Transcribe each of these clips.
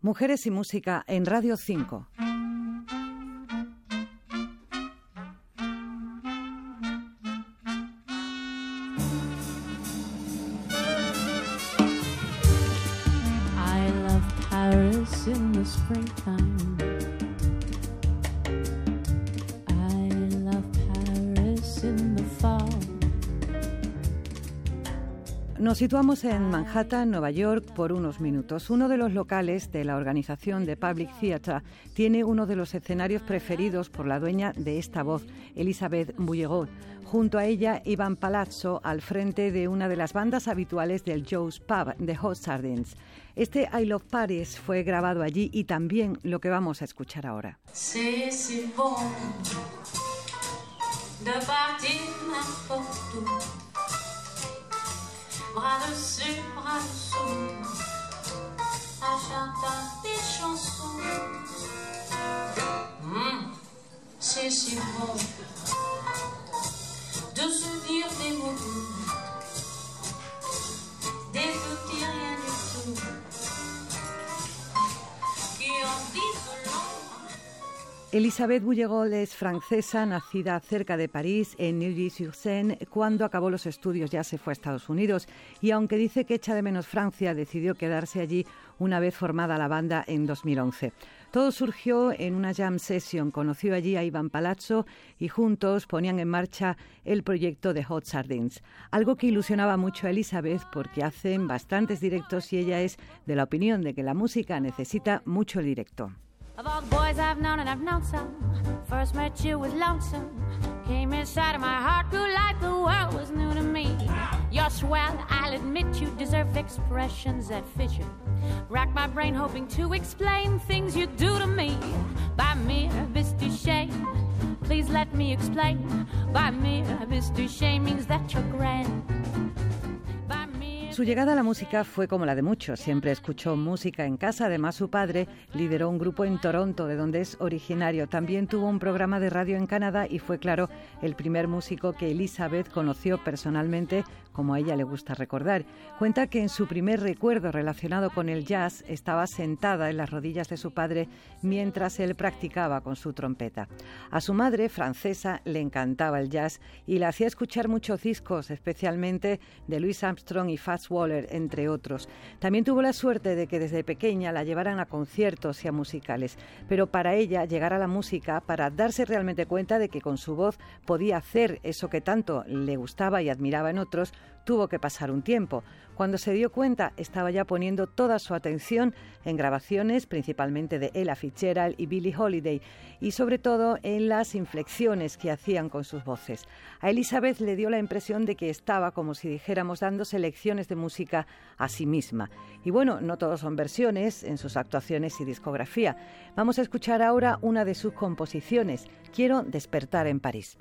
Mujeres y Música en Radio 5. I love Paris in the springtime. Nos situamos en Manhattan, Nueva York, por unos minutos. Uno de los locales de la organización de Public Theatre tiene uno de los escenarios preferidos por la dueña de esta voz, Elizabeth Bouillegot. Junto a ella, Ivan Palazzo, al frente de una de las bandas habituales del Joe's Pub, The Hot Sardines. Este I Love Paris fue grabado allí y también lo que vamos a escuchar ahora. C'est si bon de partir n'importe où. Bras dessous, des chansons. Hum, c'est si bon Elisabeth Bouillegot es francesa, nacida cerca de París, en Neuilly-sur-Seine. Cuando acabó los estudios ya se fue a Estados Unidos y aunque dice que echa de menos Francia, decidió quedarse allí una vez formada la banda en 2011. Todo surgió en una jam session. Conoció allí a Iván Palazzo y juntos ponían en marcha el proyecto de Hot Sardines. Algo que ilusionaba mucho a Elizabeth porque hacen bastantes directos y ella es de la opinión de que la música necesita mucho el directo. Of all the boys I've known, and I've known some. First met you was lonesome. Came inside of my heart, grew like the world was new to me. You're swell, I'll admit you deserve expressions that fit you. Rack my brain hoping to explain things you do to me. By mere bist du shame, please let me explain. By mere bist du shame means that you're grand. Su llegada a la música fue como la de muchos. Siempre escuchó música en casa. Además, su padre lideró un grupo en Toronto, de donde es originario. También tuvo un programa de radio en Canadá y fue, claro, el primer músico que Elizabeth conoció personalmente, como a ella le gusta recordar. Cuenta que en su primer recuerdo relacionado con el jazz estaba sentada en las rodillas de su padre mientras él practicaba con su trompeta. A su madre, francesa, le encantaba el jazz y le hacía escuchar muchos discos, especialmente de Louis Armstrong y Fats Waller, entre otros. También tuvo la suerte de que desde pequeña la llevaran a conciertos y a musicales, pero para ella llegar a la música, para darse realmente cuenta de que con su voz podía hacer eso que tanto le gustaba y admiraba en otros, tuvo que pasar un tiempo. Cuando se dio cuenta, estaba ya poniendo toda su atención en grabaciones, principalmente de Ella Fitzgerald y Billie Holiday, y sobre todo en las inflexiones que hacían con sus voces. A Elizabeth le dio la impresión de que estaba, como si dijéramos, dándose lecciones de música a sí misma. Y bueno, no todos son versiones en sus actuaciones y discografía. Vamos a escuchar ahora una de sus composiciones, Quiero despertar en París.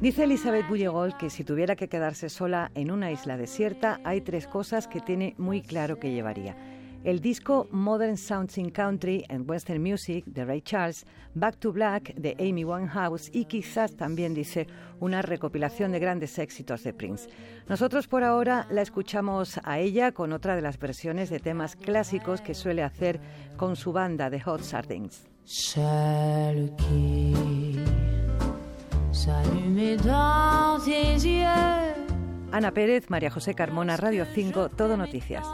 Dice Elizabeth Bouillegot que si tuviera que quedarse sola en una isla desierta, hay tres cosas que tiene muy claro que llevaría. El disco Modern Sounds in Country and Western Music de Ray Charles, Back to Black de Amy Winehouse y quizás también dice una recopilación de grandes éxitos de Prince. Nosotros por ahora la escuchamos a ella con otra de las versiones de temas clásicos que suele hacer con su banda de Hot Sardines. Celle qui s'allume dans tes yeux. Ana Pérez, María José Carmona, Radio 5, Todo Noticias.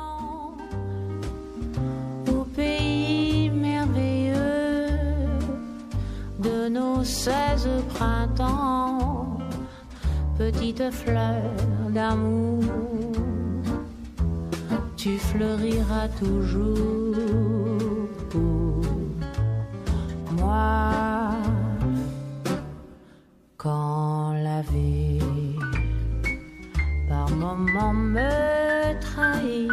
De nos seize printemps, petite fleur d'amour, tu fleuriras toujours pour moi quand la vie par moments me trahit.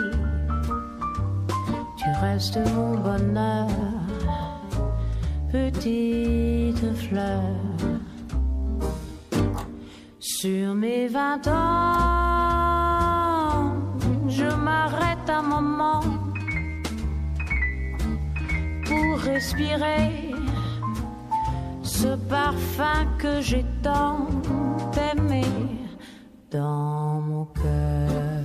Tu restes mon bonheur, petite fleur Sur mes vingt ans, je m'arrête un moment pour respirer ce parfum que j'ai tant aimé dans mon cœur.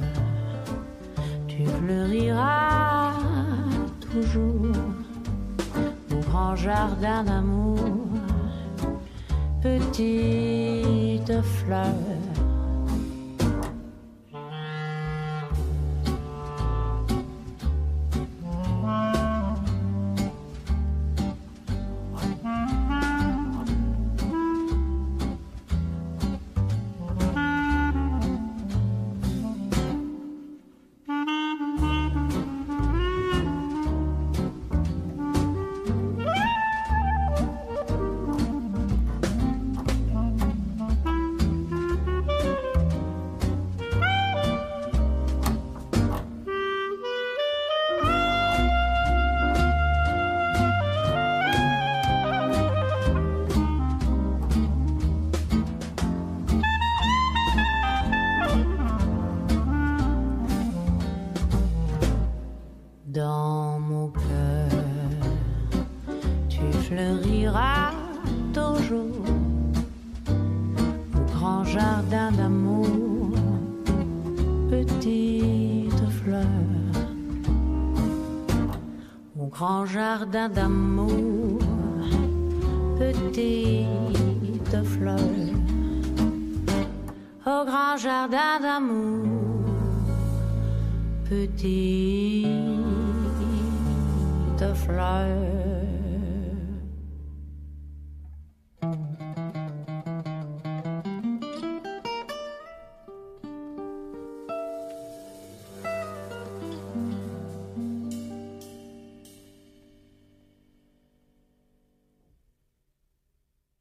Tu fleuriras toujours grand jardin d'amour, petite fleur. Jardin d'amour, petite fleur. Au grand jardin d'amour, petite fleur.